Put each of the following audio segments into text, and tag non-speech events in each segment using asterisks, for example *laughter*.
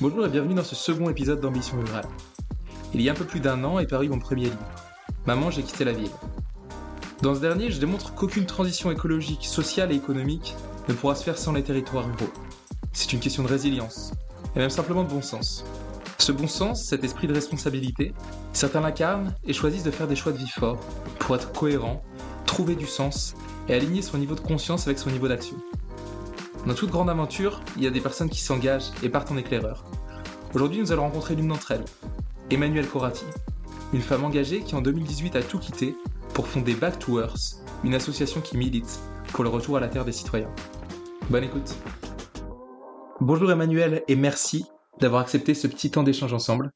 Bonjour et bienvenue dans ce second épisode d'Ambition Rurale. Il y a un peu plus d'un an est paru mon premier livre, Maman, j'ai quitté la ville. Dans ce dernier, je démontre qu'aucune transition écologique, sociale et économique ne pourra se faire sans les territoires ruraux. C'est une question de résilience, et même simplement de bon sens. Ce bon sens, cet esprit de responsabilité, certains l'incarnent et choisissent de faire des choix de vie forts pour être cohérents, trouver du sens et aligner son niveau de conscience avec son niveau d'action. Dans toute grande aventure, il y a des personnes qui s'engagent et partent en éclaireur. Aujourd'hui, nous allons rencontrer l'une d'entre elles, Emmanuelle Corati, une femme engagée qui en 2018 a tout quitté pour fonder Back to Earth, une association qui milite pour le retour à la terre des citoyens. Bonne écoute. Bonjour Emmanuel et merci d'avoir accepté ce petit temps d'échange ensemble.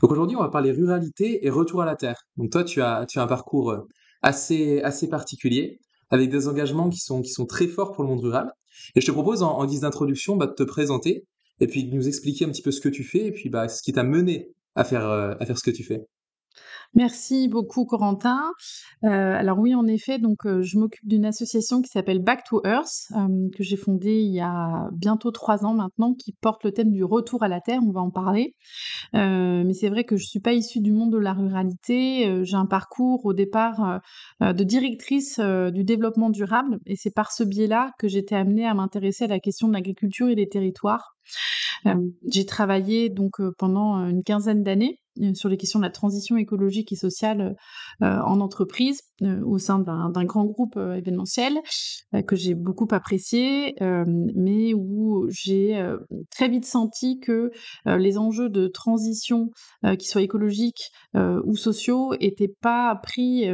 Aujourd'hui, on va parler ruralité et retour à la terre. Toi, tu as, tu un parcours euh, assez, assez particulier avec des engagements qui sont, qui sont très forts pour le monde rural. Et je te propose en, guise d'introduction bah, de te présenter et puis de nous expliquer un petit peu ce que tu fais et puis bah, ce qui t'a mené à faire, euh, à faire ce que tu fais. Merci beaucoup Corentin. Euh, alors oui, en effet, donc euh, je m'occupe d'une association qui s'appelle Back to Earth, euh, que j'ai fondée il y a bientôt trois ans maintenant, qui porte le thème du retour à la terre. On va en parler. mais c'est vrai que je suis pas issue du monde de la ruralité. j'ai un parcours au départ de directrice du développement durable, et c'est par ce biais-là que j'étais amenée à m'intéresser à la question de l'agriculture et des territoires. J'ai travaillé donc pendant une quinzaine d'années sur les questions de la transition écologique et sociale en entreprise au sein d'un grand groupe événementiel que j'ai beaucoup apprécié, mais où j'ai très vite senti que les enjeux de transition, qu'ils soient écologiques ou sociaux, n'étaient pas pris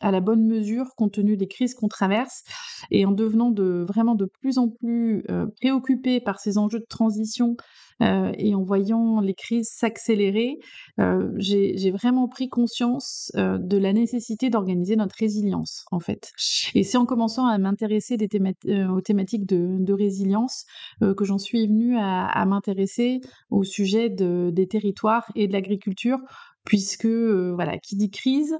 à la bonne mesure compte tenu des crises qu'on traverse. Et en devenant de, vraiment de plus en plus préoccupé par ces enjeux de transition euh, et en voyant les crises s'accélérer, euh, j'ai vraiment pris conscience euh, de la nécessité d'organiser notre résilience, en fait. Et c'est en commençant à m'intéresser aux thématiques de, résilience que j'en suis venue à, m'intéresser au sujet des territoires et de l'agriculture puisque voilà, qui dit crise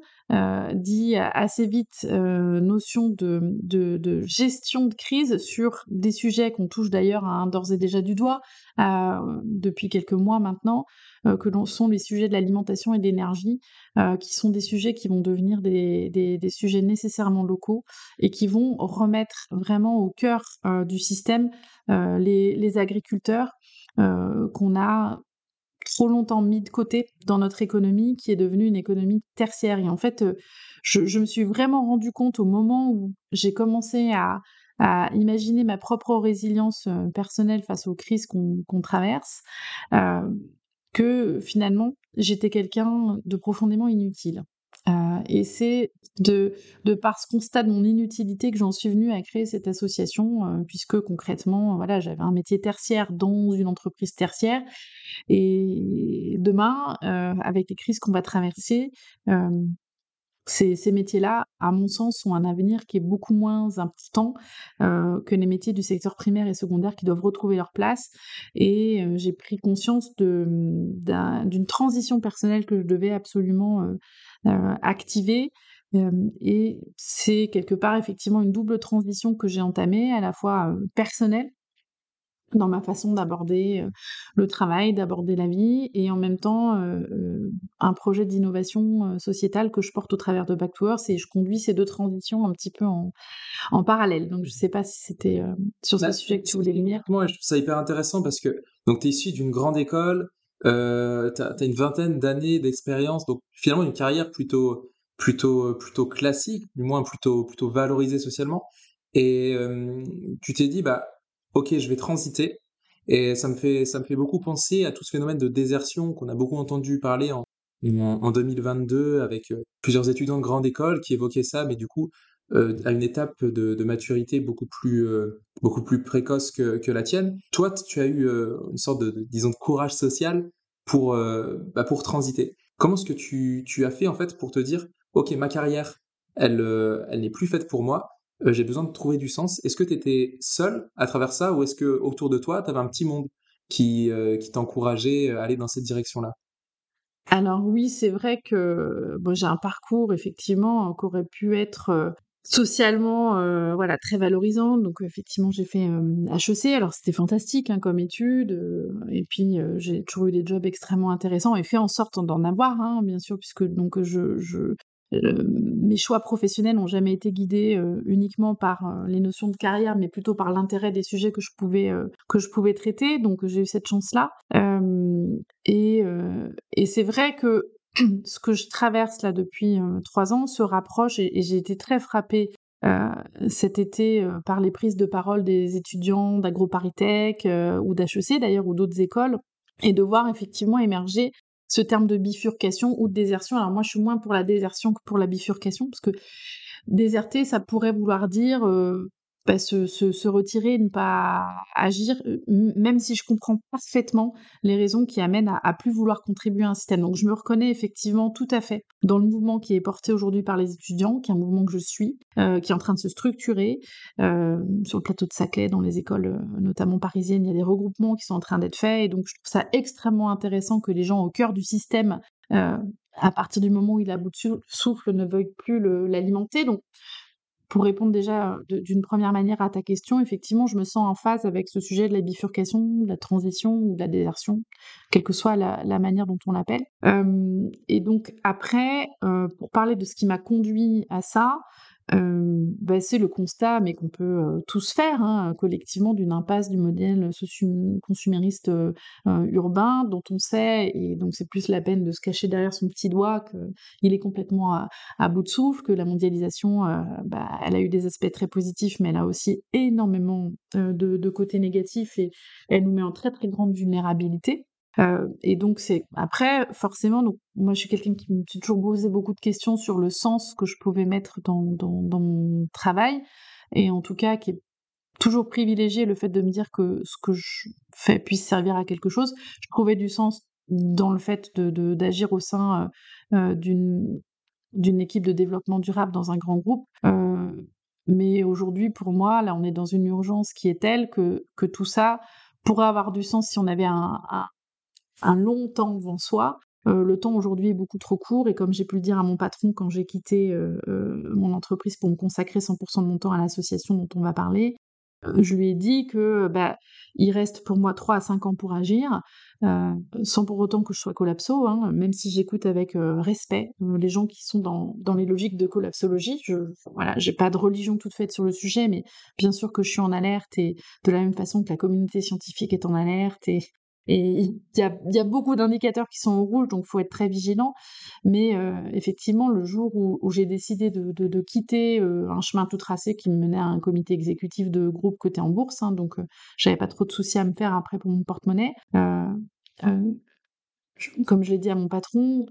dit assez vite notion de, gestion de crise sur des sujets qu'on touche d'ailleurs d'ores et déjà du doigt depuis quelques mois maintenant, que sont les sujets de l'alimentation et de l'énergie, qui sont des sujets qui vont devenir des, sujets nécessairement locaux et qui vont remettre vraiment au cœur du système les, les agriculteurs qu'on a trop longtemps mis de côté dans notre économie, qui est devenue une économie tertiaire. Et en fait, euh, je, me suis vraiment rendu compte au moment où j'ai commencé à, imaginer ma propre résilience euh, personnelle face aux crises qu'on traverse, euh, que finalement, j'étais quelqu'un de profondément inutile. Euh, et c'est de, de par ce constat de mon inutilité que j'en suis venue à créer cette association, euh, puisque concrètement, voilà, j'avais un métier tertiaire dans une entreprise tertiaire. Et demain, euh, avec les crises qu'on va traverser, ces, métiers-là, à mon sens, ont un avenir qui est beaucoup moins important que les métiers du secteur primaire et secondaire qui doivent retrouver leur place. Et j'ai pris conscience d'une transition personnelle que je devais absolument activer. et c'est quelque part effectivement une double transition que j'ai entamée, à la fois personnelle dans ma façon d'aborder le travail, d'aborder la vie, et en même temps un projet d'innovation sociétale que je porte au travers de Back to Earth, et je conduis ces deux transitions un petit peu en, en parallèle. Donc je ne sais pas si c'était sur ce bah, sujet que tu voulais lumière. Moi, je trouve ça hyper intéressant parce que tu es issu d'une grande école, euh, tu as, une vingtaine d'années d'expérience, donc finalement une carrière plutôt, plutôt, plutôt classique, du moins plutôt, plutôt valorisée socialement. Et tu t'es dit, bah, ok, je vais transiter. Et ça me fait, ça me fait beaucoup penser à tout ce phénomène de désertion qu'on a beaucoup entendu parler en, en, 2022 avec euh, plusieurs étudiants de grande école qui évoquaient ça, mais du coup, euh, à une étape de, de maturité beaucoup plus, euh, beaucoup plus précoce que, que, la tienne. Toi, tu as eu une sorte de, disons, de courage social pour, bah, pour transiter. Comment est-ce que tu, tu as fait, en fait, pour te dire, OK, ma carrière, elle, elle n'est plus faite pour moi, euh, j'ai besoin de trouver du sens. Est-ce que tu étais seul à travers ça ou est-ce que autour de toi, tu avais un petit monde qui, euh, qui t'encourageait à aller dans cette direction-là? Alors oui, c'est vrai que j'ai un parcours effectivement qui aurait pu être socialement euh, voilà très valorisant. Donc effectivement j'ai fait HEC alors c'était fantastique hein, comme étude et puis j'ai toujours eu des jobs extrêmement intéressants et fait en sorte d'en avoir hein, bien sûr puisque donc je mes choix professionnels n'ont jamais été guidés uniquement par les notions de carrière, mais plutôt par l'intérêt des sujets que je pouvais que je pouvais traiter. Donc j'ai eu cette chance-là. et, c'est vrai que *clears throat* ce que je traverse là depuis euh, trois ans se rapproche et, j'ai été très frappée euh, cet été euh, par les prises de parole des étudiants d'AgroParisTech ou d'HEC d'ailleurs ou d'autres écoles et de voir effectivement émerger ce terme de bifurcation ou de désertion. Alors moi je suis moins pour la désertion que pour la bifurcation parce que déserter ça pourrait vouloir dire bah, se, se, retirer, ne pas agir, même si je comprends parfaitement les raisons qui amènent à, plus vouloir contribuer à un système. Donc je me reconnais effectivement tout à fait dans le mouvement qui est porté aujourd'hui par les étudiants, qui est un mouvement que je suis, qui est en train de se structurer. Sur le plateau de Saclay, dans les écoles notamment parisiennes, il y a des regroupements qui sont en train d'être faits, et donc je trouve ça extrêmement intéressant que les gens au cœur du système à partir du moment où il a bout de souffle, ne veuillent plus l'alimenter. Donc, pour répondre déjà d'une première manière à ta question, effectivement, je me sens en phase avec ce sujet de la bifurcation, de la transition ou de la désertion, quelle que soit la, manière dont on l'appelle. et donc après, pour parler de ce qui m'a conduit à ça, bah, c'est le constat, mais qu'on peut tous faire hein, collectivement, d'une impasse du modèle consumériste urbain, dont on sait, et donc c'est plus la peine de se cacher derrière son petit doigt qu'il est complètement à, bout de souffle, que la mondialisation, bah, elle a eu des aspects très positifs, mais elle a aussi énormément de, de côtés négatifs et elle nous met en très très grande vulnérabilité. Et donc c'est après forcément donc moi je suis quelqu'un qui me suis toujours posé beaucoup de questions sur le sens que je pouvais mettre dans, dans, mon travail et en tout cas qui est toujours privilégié le fait de me dire que ce que je fais puisse servir à quelque chose. Je trouvais du sens dans le fait de d'agir au sein d'une d'une équipe de développement durable dans un grand groupe. Mais aujourd'hui, pour moi, là, on est dans une urgence qui est telle que, que tout ça pourrait avoir du sens si on avait un, un long temps devant soi. Euh, le temps aujourd'hui est beaucoup trop court et comme j'ai pu le dire à mon patron quand j'ai quitté euh, euh, mon entreprise pour me consacrer 100% de mon temps à l'association dont on va parler, je lui ai dit que bah, il reste pour moi 3 à 5 ans pour agir, sans pour autant que je sois collapso, hein, même si j'écoute avec respect les gens qui sont dans, dans les logiques de collapsologie. Je voilà, pas de religion toute faite sur le sujet, mais bien sûr que je suis en alerte et de la même façon que la communauté scientifique est en alerte et et il y a, beaucoup d'indicateurs qui sont au rouge, donc il faut être très vigilant. Mais euh, effectivement, le jour où, j'ai décidé de, quitter euh, un chemin tout tracé qui me menait à un comité exécutif de groupe côté en bourse, hein, donc euh, j'avais pas trop de soucis à me faire après pour mon porte-monnaie. comme je l'ai dit à mon patron,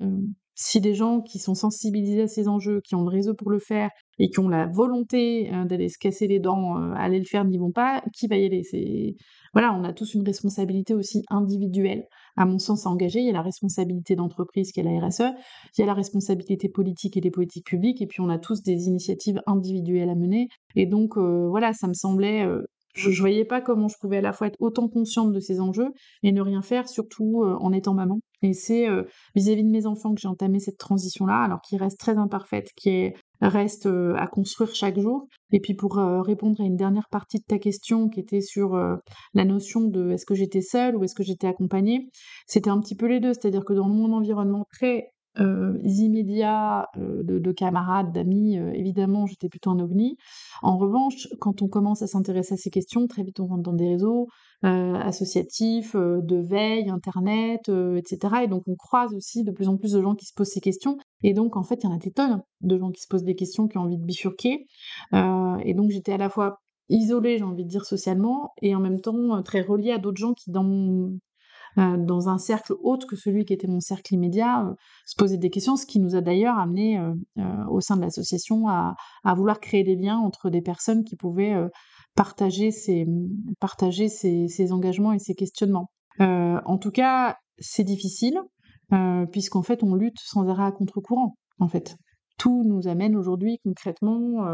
si des gens qui sont sensibilisés à ces enjeux, qui ont le réseau pour le faire et qui ont la volonté d'aller se casser les dents, aller le faire, n'y vont pas, qui va y aller? C'est voilà, on a tous une responsabilité aussi individuelle, à mon sens, à engager. Il y a la responsabilité d'entreprise qui est la RSE, il y a la responsabilité politique et des politiques publiques, et puis on a tous des initiatives individuelles à mener. Et donc, euh, voilà, ça me semblait euh, je ne voyais pas comment je pouvais à la fois être autant consciente de ces enjeux et ne rien faire, surtout euh, en étant maman. Et c'est vis-à-vis de mes enfants que j'ai entamé cette transition-là, alors qui reste très imparfaite, qui est reste euh, à construire chaque jour. Et puis pour euh, répondre à une dernière partie de ta question qui était sur euh, la notion de est-ce que j'étais seule ou est-ce que j'étais accompagnée, c'était un petit peu les deux. C'est-à-dire que dans mon environnement très euh, immédiats de, de, camarades, d'amis, évidemment, j'étais plutôt un ovni. En revanche, quand on commence à s'intéresser à ces questions, très vite on rentre dans des réseaux associatifs, de veille, internet, etc. Et donc on croise aussi de plus en plus de gens qui se posent ces questions. Et donc en fait, il y en a des tonnes de gens qui se posent des questions, qui ont envie de bifurquer. et donc j'étais à la fois isolée, j'ai envie de dire socialement, et en même temps très reliée à d'autres gens qui, dans mon euh, dans un cercle autre que celui qui était mon cercle immédiat, euh, se poser des questions, ce qui nous a d'ailleurs amené euh, au sein de l'association à, vouloir créer des liens entre des personnes qui pouvaient partager, ces, engagements et ces questionnements. en tout cas, c'est difficile, puisqu'en fait, on lutte sans arrêt à contre-courant, en fait tout nous amène aujourd'hui concrètement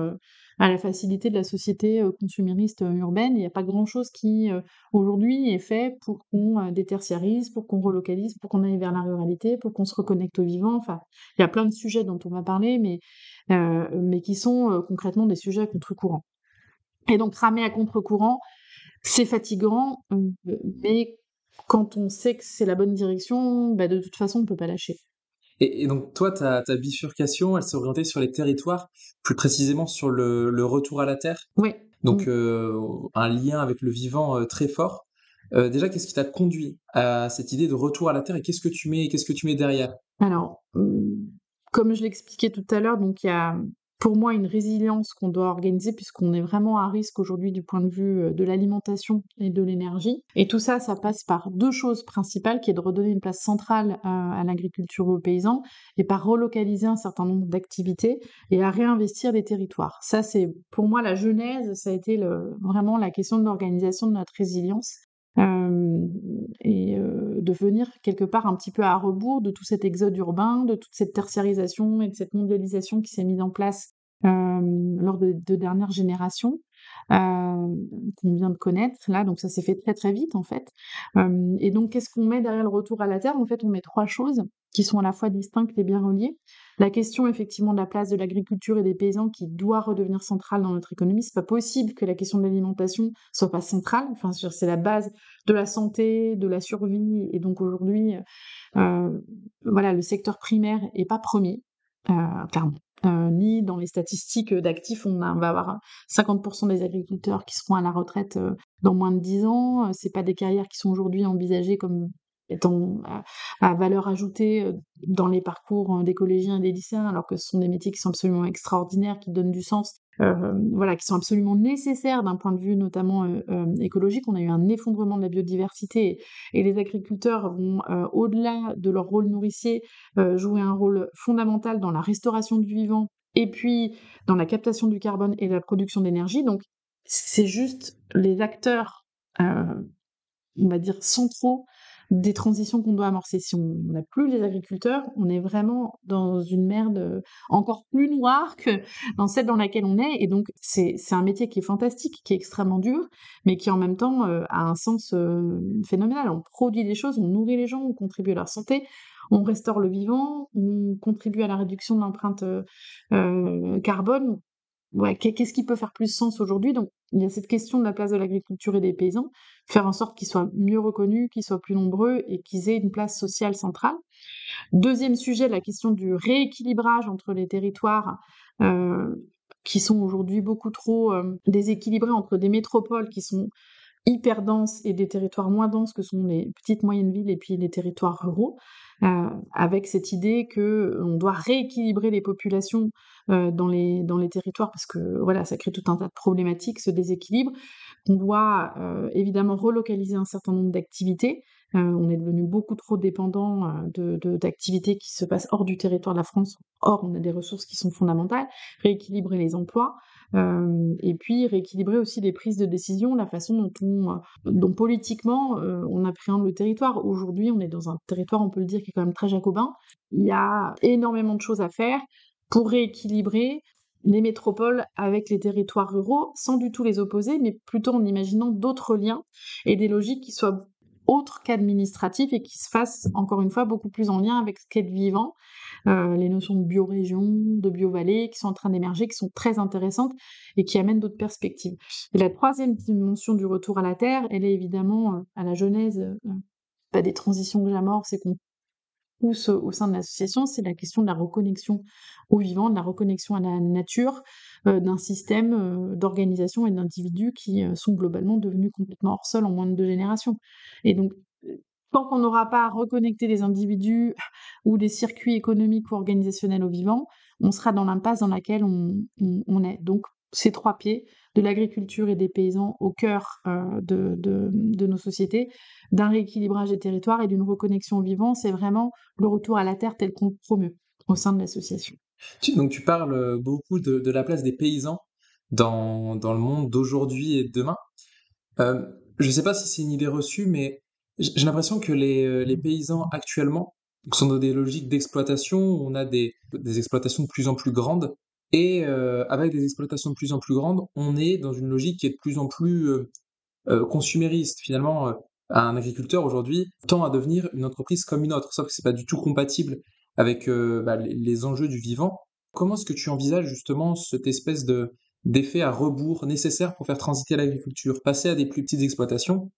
à la facilité de la société consumériste urbaine. Il n'y a pas grand-chose qui aujourd'hui est fait pour qu'on détertiarise, pour qu'on relocalise, pour qu'on aille vers la ruralité, pour qu'on se reconnecte au vivant. Enfin, il y a plein de sujets dont on va parler, mais, mais qui sont concrètement des sujets à contre-courant. Et donc ramer à contre-courant, c'est fatigant, mais quand on sait que c'est la bonne direction, bah, de toute façon, on ne peut pas lâcher. Et, donc, toi, ta, ta, bifurcation, elle s'est orientée sur les territoires, plus précisément sur le, retour à la terre. Oui. Donc, euh, un lien avec le vivant euh, très fort. Euh, déjà, qu'est-ce qui t'a conduit à cette idée de retour à la terre et qu'est-ce que tu mets, qu'est-ce que tu mets derrière? Alors, comme je l'expliquais tout à l'heure, donc il y a pour moi une résilience qu'on doit organiser puisqu'on est vraiment à risque aujourd'hui du point de vue euh, de l'alimentation et de l'énergie. Et tout ça, ça passe par deux choses principales, qui est de redonner une place centrale à, l'agriculture aux paysans et par relocaliser un certain nombre d'activités et à réinvestir les territoires. Ça, c'est pour moi la genèse, ça a été vraiment la question de l'organisation de notre résilience. Et euh, de venir quelque part un petit peu à rebours de tout cet exode urbain, de toute cette tertiarisation et de cette mondialisation qui s'est mise en place lors de, de dernières générations. Qu'on vient de connaître là, donc ça s'est fait très très vite en fait. Et donc qu'est-ce qu'on met derrière le retour à la terre? En fait, on met trois choses qui sont à la fois distinctes et bien reliées. La question effectivement de la place de l'agriculture et des paysans qui doit redevenir centrale dans notre économie. C'est pas possible que la question de l'alimentation soit pas centrale. Enfin, c'est la base de la santé, de la survie, et donc aujourd'hui, voilà, le secteur primaire est pas premier, euh, clairement. Euh, ni dans les statistiques d'actifs, on, va avoir 50% des agriculteurs qui seront à la retraite euh, dans moins de 10 ans. Euh, c'est pas des carrières qui sont aujourd'hui envisagées comme étant à, valeur ajoutée dans les parcours des collégiens et des lycéens, alors que ce sont des métiers qui sont absolument extraordinaires, qui donnent du sens, voilà, qui sont absolument nécessaires d'un point de vue notamment écologique. On a eu un effondrement de la biodiversité et, les agriculteurs vont, au-delà de leur rôle nourricier, jouer un rôle fondamental dans la restauration du vivant et puis dans la captation du carbone et la production d'énergie. Donc c'est juste les acteurs, on va dire, centraux des transitions qu'on doit amorcer. Si on n'a plus les agriculteurs, on est vraiment dans une merde euh, encore plus noire que dans celle dans laquelle on est. Et donc, c'est un métier qui est fantastique, qui est extrêmement dur, mais qui en même temps euh, a un sens euh, phénoménal. On produit des choses, on nourrit les gens, on contribue à leur santé, on restaure le vivant, on contribue à la réduction de l'empreinte carbone qu'est-ce qui peut faire plus sens aujourd'hui? Donc, il y a cette question de la place de l'agriculture et des paysans, faire en sorte qu'ils soient mieux reconnus, qu'ils soient plus nombreux et qu'ils aient une place sociale centrale. Deuxième sujet, la question du rééquilibrage entre les territoires euh, qui sont aujourd'hui beaucoup trop euh, déséquilibrés entre des métropoles qui sont hyper denses et des territoires moins denses que sont les petites moyennes villes et puis les territoires ruraux. Euh, avec cette idée que on doit rééquilibrer les populations euh, dans, les, dans les territoires parce que voilà, ça crée tout un tas de problématiques, ce déséquilibre, qu'on doit euh, évidemment relocaliser un certain nombre d'activités. On est devenu beaucoup trop dépendant d'activités de, qui se passent hors du territoire de la France. Or, on a des ressources qui sont fondamentales. Rééquilibrer les emplois, euh, et puis rééquilibrer aussi les prises de décision, la façon dont, on, euh, dont politiquement euh, on appréhende le territoire. Aujourd'hui, on est dans un territoire, on peut le dire, qui est quand même très jacobin. Il y a énormément de choses à faire pour rééquilibrer les métropoles avec les territoires ruraux, sans du tout les opposer, mais plutôt en imaginant d'autres liens et des logiques qui soient autres qu'administratifs et qui se fassent, encore une fois, beaucoup plus en lien avec ce qu'est le vivant euh, les notions de biorégion, de biovallée, qui sont en train d'émerger, qui sont très intéressantes et qui amènent d'autres perspectives. Et la troisième dimension du retour à la Terre, elle est évidemment euh, à la genèse euh, des transitions que j'amorce et qu'on pousse au sein de l'association, c'est la question de la reconnexion au vivant, de la reconnexion à la nature, d'un système d'organisation et d'individus qui sont globalement devenus complètement hors sol en moins de deux générations. Et donc, Tant qu'on n'aura pas reconnecté les individus *laughs* ou les circuits économiques ou organisationnels au vivant, on sera dans l'impasse dans laquelle on, est. Donc, ces trois pieds, de l'agriculture et des paysans au cœur euh, de, nos sociétés, d'un rééquilibrage des territoires et d'une reconnexion au vivant, c'est vraiment le retour à la terre tel qu'on promeut au sein de l'association. Donc tu parles beaucoup de, la place des paysans dans, le monde d'aujourd'hui et de demain. Euh, je ne sais pas si c'est une idée reçue, mais j'ai l'impression que les, euh, les, paysans actuellement sont des logiques d'exploitation, on a des, des exploitations de plus en plus grandes, et euh, avec des exploitations de plus en plus grandes, on est dans une logique qui est de plus en plus euh, euh, consumériste. Finalement, un agriculteur aujourd'hui tend à devenir une entreprise comme une autre, sauf que c'est pas du tout compatible avec bah, les, enjeux du vivant. Comment est-ce que tu envisages justement cette espèce de d'effet à rebours nécessaire pour faire transiter l'agriculture, passer à des plus petites exploitations,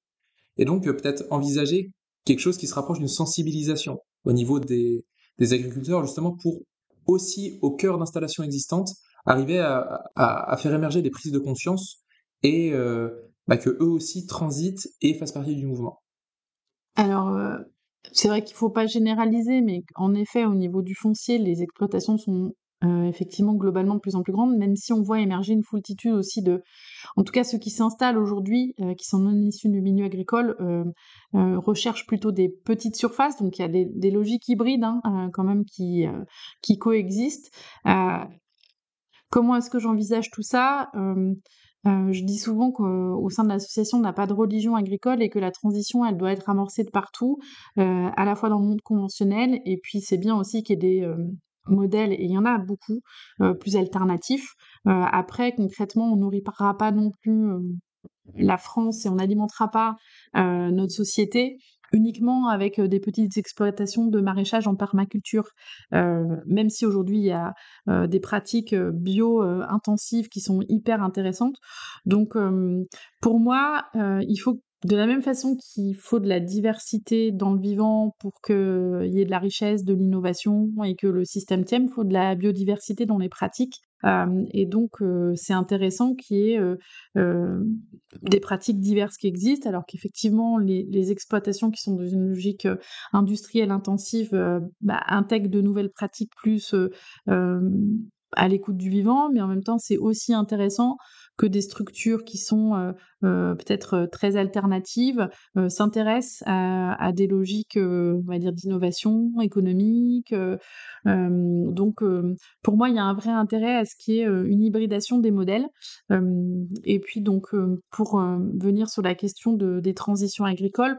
et donc peut-être envisager quelque chose qui se rapproche d'une sensibilisation au niveau des, des agriculteurs justement pour aussi au cœur d'installations existantes, arriver à, faire émerger des prises de conscience et euh, bah, que eux aussi transitent et fassent partie du mouvement? Alors, euh, c'est vrai qu'il ne faut pas généraliser, mais en effet, au niveau du foncier, les exploitations sont euh, effectivement globalement de plus en plus grandes, même si on voit émerger une foultitude aussi de, en tout cas ceux qui s'installent aujourd'hui, euh, qui sont non issus du milieu agricole, euh, recherchent plutôt des petites surfaces, donc il y a des, logiques hybrides hein, quand même qui, qui coexistent. comment est-ce que j'envisage tout ça? Je dis souvent qu'au sein de l'association, on n'a pas de religion agricole et que la transition, elle doit être amorcée de partout, à la fois dans le monde conventionnel, et puis c'est bien aussi qu'il y ait des, modèles, et il y en a beaucoup, euh, plus alternatifs. Euh, après, concrètement, on nourrira pas non plus euh, la France et on n'alimentera pas notre société uniquement avec des petites exploitations de maraîchage en permaculture, même si aujourd'hui il y a des pratiques bio-intensives qui sont hyper intéressantes. Donc pour moi, il faut de la même façon qu'il faut de la diversité dans le vivant pour qu'il y ait de la richesse, de l'innovation et que le système tienne, il faut de la biodiversité dans les pratiques. Euh, et donc, euh, c'est intéressant qu'il y ait euh, des pratiques diverses qui existent, alors qu'effectivement, les, exploitations qui sont dans une logique industrielle intensive bah, intègrent de nouvelles pratiques plus à l'écoute du vivant, mais en même temps, c'est aussi intéressant que des structures qui sont euh, euh, peut-être euh, très alternatives s'intéressent à, des logiques, d'innovation économique. donc, pour moi, il y a un vrai intérêt à ce qu'il y ait une hybridation des modèles. et puis, donc, pour venir sur la question des transitions agricoles,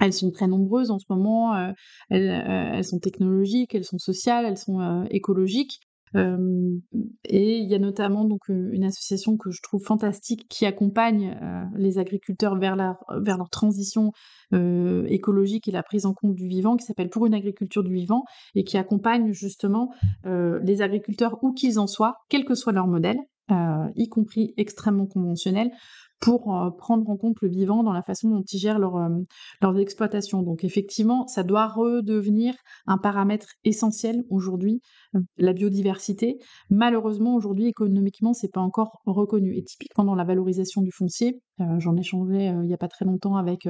elles sont très nombreuses en ce moment, elles, sont technologiques, elles sont sociales, elles sont écologiques et il y a notamment donc une association que je trouve fantastique qui accompagne les agriculteurs vers, vers leur transition écologique et la prise en compte du vivant, qui s'appelle Pour une agriculture du vivant, et qui accompagne justement les agriculteurs où qu'ils en soient, quel que soit leur modèle, y compris extrêmement conventionnel, pour euh, prendre en compte le vivant dans la façon dont ils gèrent leur, euh, leurs exploitations. Donc effectivement, ça doit redevenir un paramètre essentiel aujourd'hui, euh, la biodiversité. Malheureusement, aujourd'hui, économiquement, c'est pas encore reconnu. Et typiquement dans la valorisation du foncier, j'en ai changé il n'y a pas très longtemps avec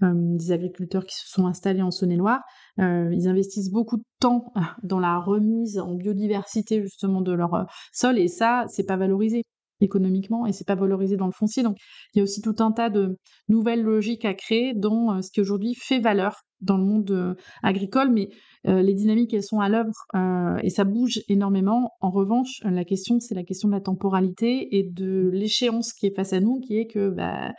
des agriculteurs qui se sont installés en Saône-et-Loire. ils investissent beaucoup de temps dans la remise en biodiversité justement de leur sol et ça, c'est pas valorisé économiquement et c'est pas valorisé dans le foncier. Donc il y a aussi tout un tas de nouvelles logiques à créer dans euh, ce qui aujourd'hui fait valeur dans le monde euh, agricole, mais euh, les dynamiques elles sont à l'œuvre et ça bouge énormément. En revanche, la question c'est la question de la temporalité et de l'échéance qui est face à nous, qui est que bah,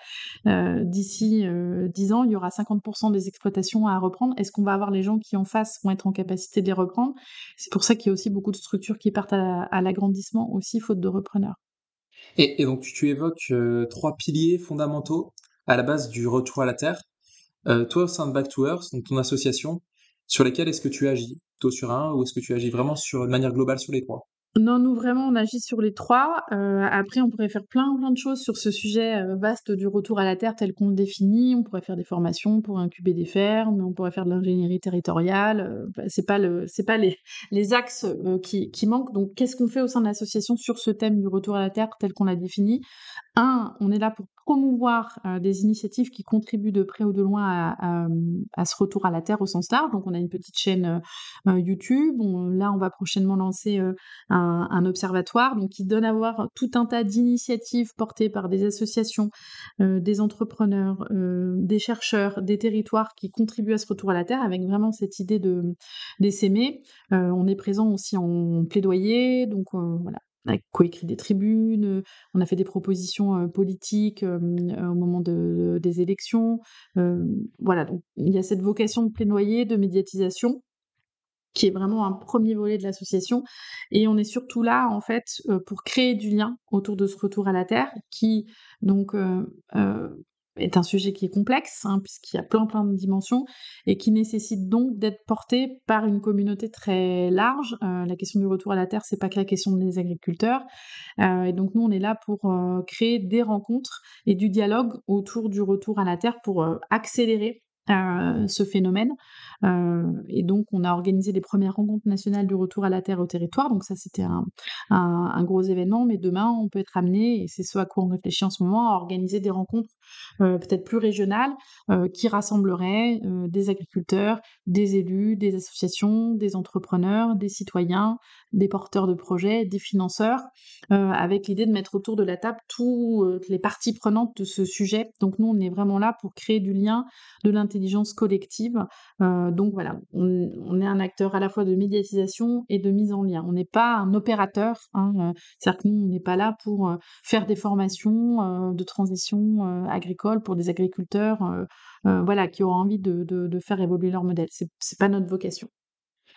d'ici 10 ans il y aura 50% des exploitations à reprendre. Est-ce qu'on va avoir les gens qui en face vont être en capacité de les reprendre? C'est pour ça qu'il y a aussi beaucoup de structures qui partent à l'agrandissement aussi faute de repreneurs. Et, donc tu évoques euh, trois piliers fondamentaux à la base du retour à la Terre. Euh, toi, au sein Back to Earth, donc ton association, sur lesquels est-ce que tu agis? Toi sur un ou est-ce que tu agis vraiment sur, de manière globale sur les trois? Non, nous vraiment, on agit sur les trois. Euh, après, on pourrait faire plein, plein de choses sur ce sujet vaste du retour à la Terre tel qu'on le définit. On pourrait faire des formations pour incuber des fermes, on pourrait faire de l'ingénierie territoriale. Bah, c'est pas le, pas les, axes qui, manquent. Donc, qu'est-ce qu'on fait au sein de l'association sur ce thème du retour à la Terre tel qu'on l'a défini? Un, on est là pour promouvoir euh, des initiatives qui contribuent de près ou de loin à, ce retour à la Terre au sens large. Donc on a une petite chaîne euh, euh, YouTube. là, on va prochainement lancer un, observatoire donc, qui donne à voir tout un tas d'initiatives portées par des associations, des entrepreneurs, des chercheurs, des territoires qui contribuent à ce retour à la Terre avec vraiment cette idée de d'essaimer. on est présent aussi en plaidoyer, donc voilà, on a coécrit des tribunes, euh, on a fait des propositions euh, politiques euh, au moment des élections. voilà, donc il y a cette vocation de plaidoyer, de médiatisation. Qui est vraiment un premier volet de l'association. Et on est surtout là, en fait, pour créer du lien autour de ce retour à la Terre, qui donc est un sujet qui est complexe, hein, puisqu'il y a plein plein de dimensions, et qui nécessite donc d'être porté par une communauté très large. Euh, la question du retour à la terre, c'est pas que la question des agriculteurs. Euh, et donc nous, on est là pour euh, créer des rencontres et du dialogue autour du retour à la terre pour accélérer ce phénomène. Euh, et donc, on a organisé les premières rencontres nationales du retour à la terre au territoire. Donc ça, c'était un, gros événement. Mais demain, on peut être amené, et c'est ce à quoi on réfléchit en ce moment, à organiser des rencontres euh, peut-être plus régionales euh, qui rassembleraient des agriculteurs, des élus, des associations, des entrepreneurs, des citoyens, des porteurs de projets, des financeurs, avec l'idée de mettre autour de la table toutes les parties prenantes de ce sujet. Donc nous, on est vraiment là pour créer du lien, de l'intelligence collective euh, donc voilà, on, est un acteur à la fois de médiatisation et de mise en lien. On n'est pas un opérateur, hein, euh, nous, on n'est pas là pour euh, faire des formations de transition agricole pour des agriculteurs voilà, qui auront envie de, faire évoluer leur modèle. C'est, pas notre vocation.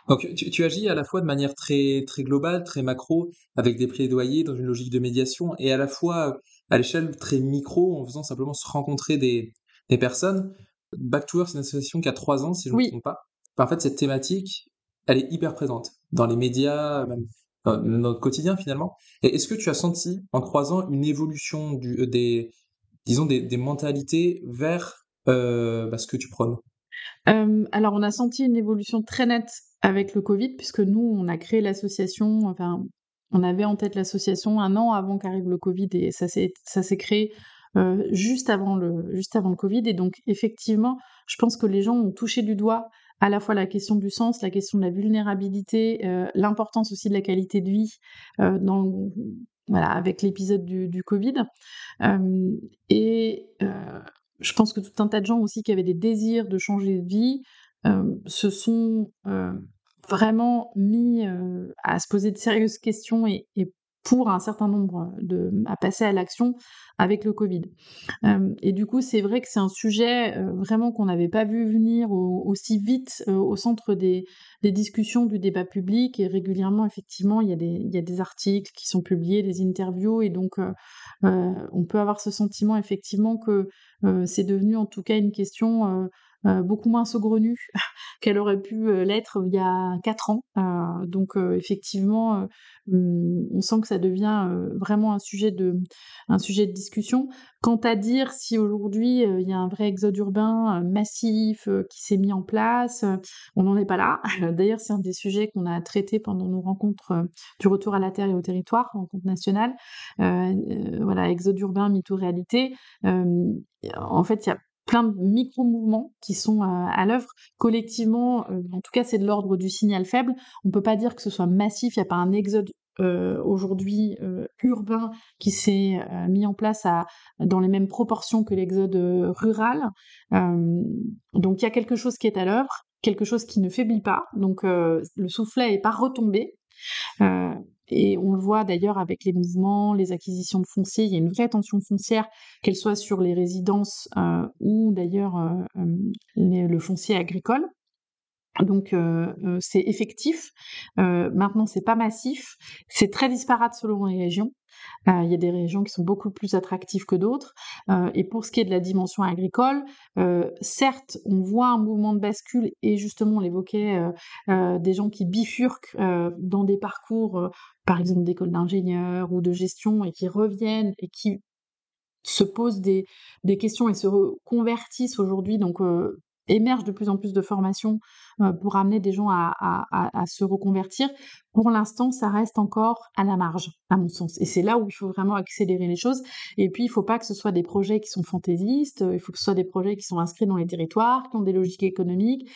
Donc tu, agis à la fois de manière très, très globale, très macro, avec des plaidoyers dans une logique de médiation, et à la fois à l'échelle très micro, en faisant simplement se rencontrer des personnes. Back to Earth, c'est une association qui a trois ans, si je ne me trompe pas. En fait, cette thématique, elle est hyper présente dans les médias, même dans notre quotidien finalement. Et est-ce que tu as senti en trois ans une évolution du, euh, des, disons, des, des mentalités vers euh, bah, ce que tu prônes? Euh, Alors, on a senti une évolution très nette avec le Covid, puisque nous, on a créé l'association, enfin, on avait en tête l'association un an avant qu'arrive le Covid et ça s'est créé euh, juste, avant le, juste avant le Covid. Et donc, effectivement, je pense que les gens ont touché du doigt à la fois la question du sens, la question de la vulnérabilité, euh, l'importance aussi de la qualité de vie euh, dans, voilà, avec l'épisode du, Covid. et je pense que tout un tas de gens aussi qui avaient des désirs de changer de vie se sont vraiment mis à se poser de sérieuses questions et pour un certain nombre de, à passer à l'action avec le Covid. Euh, et du coup, c'est vrai que c'est un sujet euh, vraiment qu'on n'avait pas vu venir aussi vite euh, au centre des, des, discussions du débat public. Et régulièrement, effectivement, il y, a des, il y a des articles qui sont publiés, des interviews, et donc on peut avoir ce sentiment effectivement que c'est devenu en tout cas une question euh, beaucoup moins saugrenue *laughs* qu'elle aurait pu euh, l'être il y a quatre ans. Euh, donc effectivement, hum, on sent que ça devient vraiment un sujet de un sujet de discussion. Quant à dire si aujourd'hui il y a un vrai exode urbain massif qui s'est mis en place, on n'en est pas là. *laughs* D'ailleurs, c'est un des sujets qu'on a traité pendant nos rencontres du retour à la terre et au territoire, rencontre nationale. voilà, exode urbain, mytho réalité. en fait, il y a plein de micro-mouvements qui sont euh, à l'œuvre. Collectivement, euh, en tout cas, c'est de l'ordre du signal faible. On ne peut pas dire que ce soit massif, il n'y a pas un exode euh, aujourd'hui urbain qui s'est mis en place dans les mêmes proportions que l'exode rural. donc il y a quelque chose qui est à l'œuvre, quelque chose qui ne faiblit pas. Donc le soufflet n'est pas retombé. Et on le voit d'ailleurs avec les mouvements, les acquisitions de fonciers, il y a une vraie tension foncière, qu'elle soit sur les résidences euh, ou d'ailleurs euh, euh, le foncier agricole. Donc c'est effectif. maintenant c'est pas massif. C'est très disparate selon les régions. Il y a des régions qui sont beaucoup plus attractives que d'autres. Et pour ce qui est de la dimension agricole, certes, on voit un mouvement de bascule et justement, on l'évoquait, des gens qui bifurquent dans des parcours, par exemple d'école d'ingénieur ou de gestion et qui reviennent et qui se posent des, questions et se reconvertissent aujourd'hui. Donc, émergent de plus en plus de formations euh, pour amener des gens à, se reconvertir. Pour l'instant, ça reste encore à la marge, à mon sens. Et c'est là où il faut vraiment accélérer les choses. Et puis, il ne faut pas que ce soit des projets qui sont fantaisistes, il faut que ce soit des projets qui sont inscrits dans les territoires, qui ont des logiques économiques,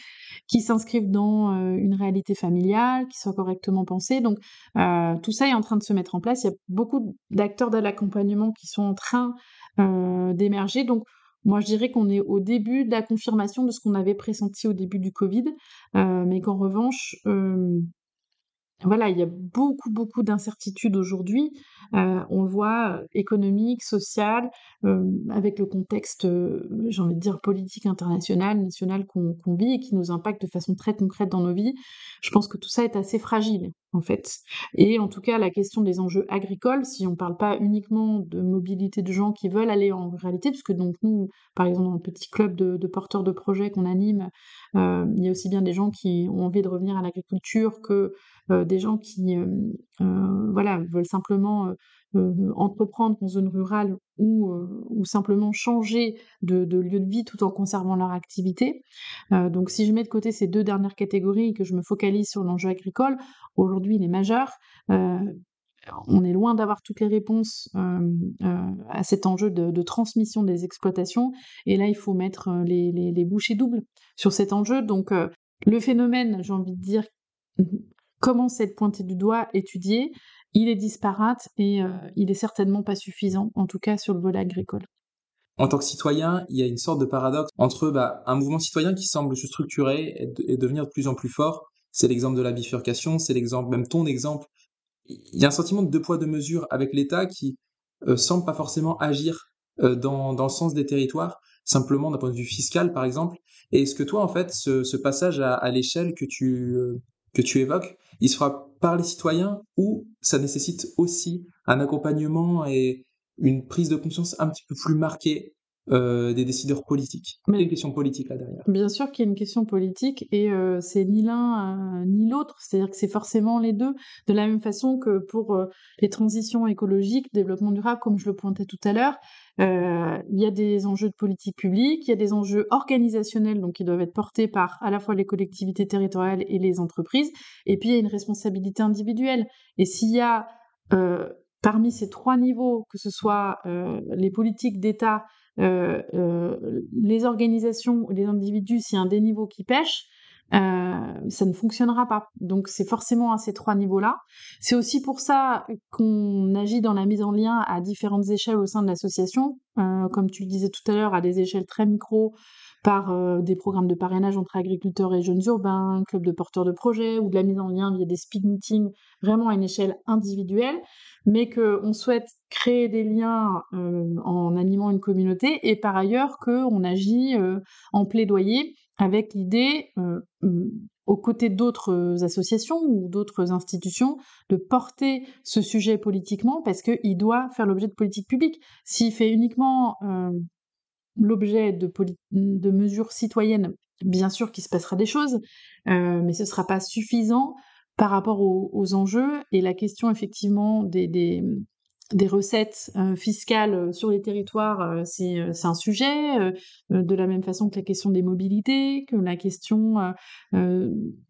qui s'inscrivent dans euh, une réalité familiale, qui soient correctement pensés. Donc, euh, tout ça est en train de se mettre en place. Il y a beaucoup d'acteurs de l'accompagnement qui sont en train d'émerger. Donc, moi, je dirais qu'on est au début de la confirmation de ce qu'on avait pressenti au début du Covid, euh, mais qu'en revanche, euh, voilà, il y a beaucoup, beaucoup d'incertitudes aujourd'hui. Euh, on le voit, économique, social, avec le contexte, j'ai envie de dire politique international, national qu'on vit et qui nous impacte de façon très concrète dans nos vies. Je pense que tout ça est assez fragile, en fait. Et en tout cas, la question des enjeux agricoles, si on ne parle pas uniquement de mobilité de gens qui veulent aller en ruralité, puisque donc nous, par exemple, dans le petit club de, porteurs de projets qu'on anime, il y a aussi bien des gens qui ont envie de revenir à l'agriculture que euh, des gens qui euh, euh, voilà, veulent simplement entreprendre en zone rurale ou, ou simplement changer de, lieu de vie tout en conservant leur activité. donc si je mets de côté ces deux dernières catégories et que je me focalise sur l'enjeu agricole, aujourd'hui il est majeur. on est loin d'avoir toutes les réponses à cet enjeu de, transmission des exploitations. Et là, il faut mettre les bouchées doubles sur cet enjeu. Donc, le phénomène, j'ai envie de dire, commence à être pointé du doigt, étudié, il est disparate et euh, il est certainement pas suffisant, en tout cas sur le volet agricole. En tant que citoyen, il y a une sorte de paradoxe entre bah, un mouvement citoyen qui semble se structurer et, devenir de plus en plus fort. C'est l'exemple de la bifurcation, c'est l'exemple, même ton exemple. Il y a un sentiment de deux poids deux mesures avec l'État qui euh, semble pas forcément agir euh, dans, dans, le sens des territoires, simplement d'un point de vue fiscal par exemple. Et est-ce que toi, en fait, ce, passage à, à l'échelle que tu, euh, que tu évoques, il se fera par les citoyens ou ça nécessite aussi un accompagnement et une prise de conscience un petit peu plus marquée euh, des décideurs politiques. Mais, il y a une question politique là derrière. Bien sûr qu'il y a une question politique et euh, c'est ni l'un euh, ni l'autre, c'est-à-dire que c'est forcément les deux, de la même façon que pour les transitions écologiques, développement durable, comme je le pointais tout à l'heure, il y a des enjeux de politique publique, il y a des enjeux organisationnels donc qui doivent être portés par à la fois les collectivités territoriales et les entreprises, et puis il y a une responsabilité individuelle. Et s'il y a parmi ces trois niveaux, que ce soit les politiques d'État, euh, euh, les organisations, les individus, s'il y a un des niveaux qui pêchent, euh, ça ne fonctionnera pas. Donc c'est forcément à ces trois niveaux-là. C'est aussi pour ça qu'on agit dans la mise en lien à différentes échelles au sein de l'association, comme tu le disais tout à l'heure, à des échelles très micro, par des programmes de parrainage entre agriculteurs et jeunes urbains, club de porteurs de projets, ou de la mise en lien via des speed meetings, vraiment à une échelle individuelle, mais qu'on souhaite créer des liens en animant une communauté, et par ailleurs qu'on agit en plaidoyer avec l'idée, aux côtés d'autres associations ou d'autres institutions, de porter ce sujet politiquement parce qu'il doit faire l'objet de politiques publiques. S'il fait uniquement l'objet de, de, mesures citoyennes, bien sûr qu'il se passera des choses, euh, mais ce ne sera pas suffisant par rapport aux, enjeux. Et la question effectivement des, des, recettes euh, fiscales euh, sur les territoires, c'est un sujet, de la même façon que la question des mobilités, que la question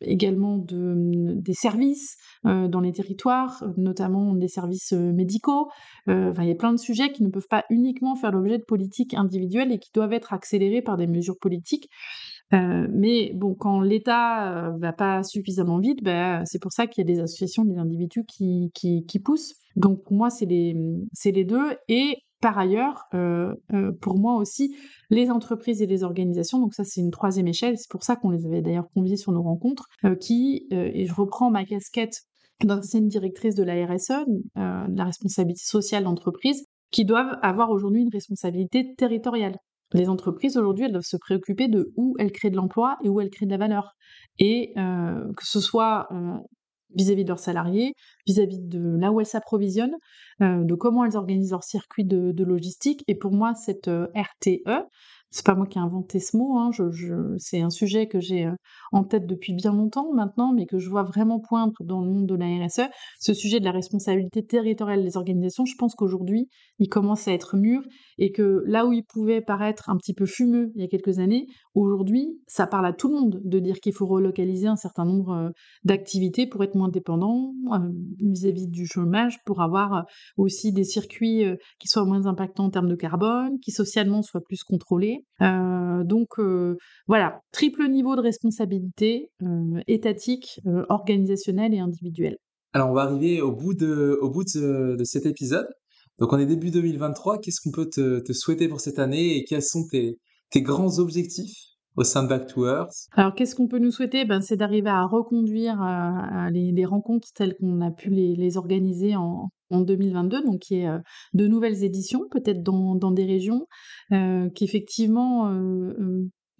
également de, des services. Euh, dans les territoires, notamment des services euh, médicaux. Euh, il y a plein de sujets qui ne peuvent pas uniquement faire l'objet de politiques individuelles et qui doivent être accélérés par des mesures politiques. Mais bon, quand l'État va pas suffisamment vite, bah, c'est pour ça qu'il y a des associations, des individus qui, poussent. Donc pour moi, c'est les, deux. Et par ailleurs, pour moi aussi, les entreprises et les organisations, donc ça c'est une troisième échelle, c'est pour ça qu'on les avait d'ailleurs conviés sur nos rencontres, qui, et je reprends ma casquette d'ancienne directrice de la RSE, euh, de la responsabilité sociale d'entreprise, qui doivent avoir aujourd'hui une responsabilité territoriale. Les entreprises aujourd'hui, elles doivent se préoccuper de où elles créent de l'emploi et où elles créent de la valeur. Et euh, que ce soit euh, vis-à-vis de leurs salariés, vis-à-vis de là où elles s'approvisionnent, de comment elles organisent leur circuit de logistique. Et pour moi, cette RTE, c'est pas moi qui ai inventé ce mot, hein, c'est un sujet que j'ai euh, en tête depuis bien longtemps maintenant, mais que je vois vraiment poindre dans le monde de la RSE. Ce sujet de la responsabilité territoriale des organisations, je pense qu'aujourd'hui, il commence à être mûr et que là où il pouvait paraître un petit peu fumeux il y a quelques années, aujourd'hui, ça parle à tout le monde de dire qu'il faut relocaliser un certain nombre euh, d'activités pour être moins dépendant euh, vis-à-vis du chômage, pour avoir aussi des circuits qui soient moins impactants en termes de carbone, qui socialement soient plus contrôlés. Donc voilà, triple niveau de responsabilité étatique, organisationnelle et individuelle. Alors on va arriver au bout de, au bout de, cet épisode. Donc on est début 2023, qu'est-ce qu'on peut te, souhaiter pour cette année et quels sont tes, tes grands objectifs? Au sein de Back to Earth Alors, qu'est-ce qu'on peut nous souhaiter? Ben, C'est d'arriver à reconduire les, rencontres telles qu'on a pu les, organiser en, 2022, donc qui est de nouvelles éditions, peut-être dans, des régions, qu'effectivement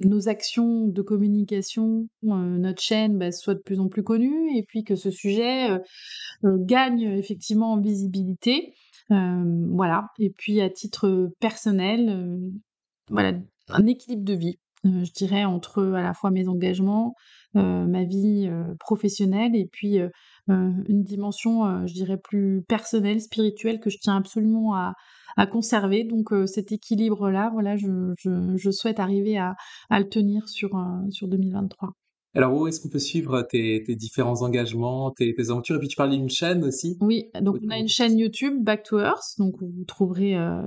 nos actions de communication, notre chaîne bah, soit de plus en plus connue, et puis que ce sujet gagne effectivement en visibilité. voilà. Et puis à titre personnel, voilà, un équilibre de vie, je dirais, entre à la fois mes engagements, ma vie professionnelle, et puis une dimension, je dirais, plus personnelle, spirituelle, que je tiens absolument à, conserver. Donc cet équilibre-là, voilà, je, souhaite arriver à, à le tenir sur, sur 2023. Alors, où est-ce qu'on peut suivre tes, différents engagements, tes, aventures? Et puis, tu parlais d'une chaîne aussi Oui, donc on a une chaîne YouTube, Back to Earth. Donc, vous trouverez euh,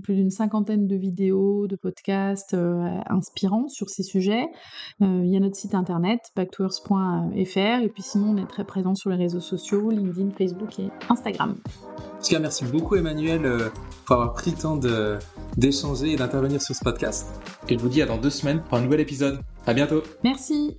plus d'une cinquantaine de vidéos, de podcasts euh, inspirants sur ces sujets. Euh, il y a notre site internet, backtoearth.fr. Et puis, sinon, on est très présent sur les réseaux sociaux, LinkedIn, Facebook et Instagram. En tout cas, merci beaucoup, Emmanuel, pour avoir pris le temps d'échanger et d'intervenir sur ce podcast. Et je vous dis à dans deux semaines pour un nouvel épisode. À bientôt. Merci.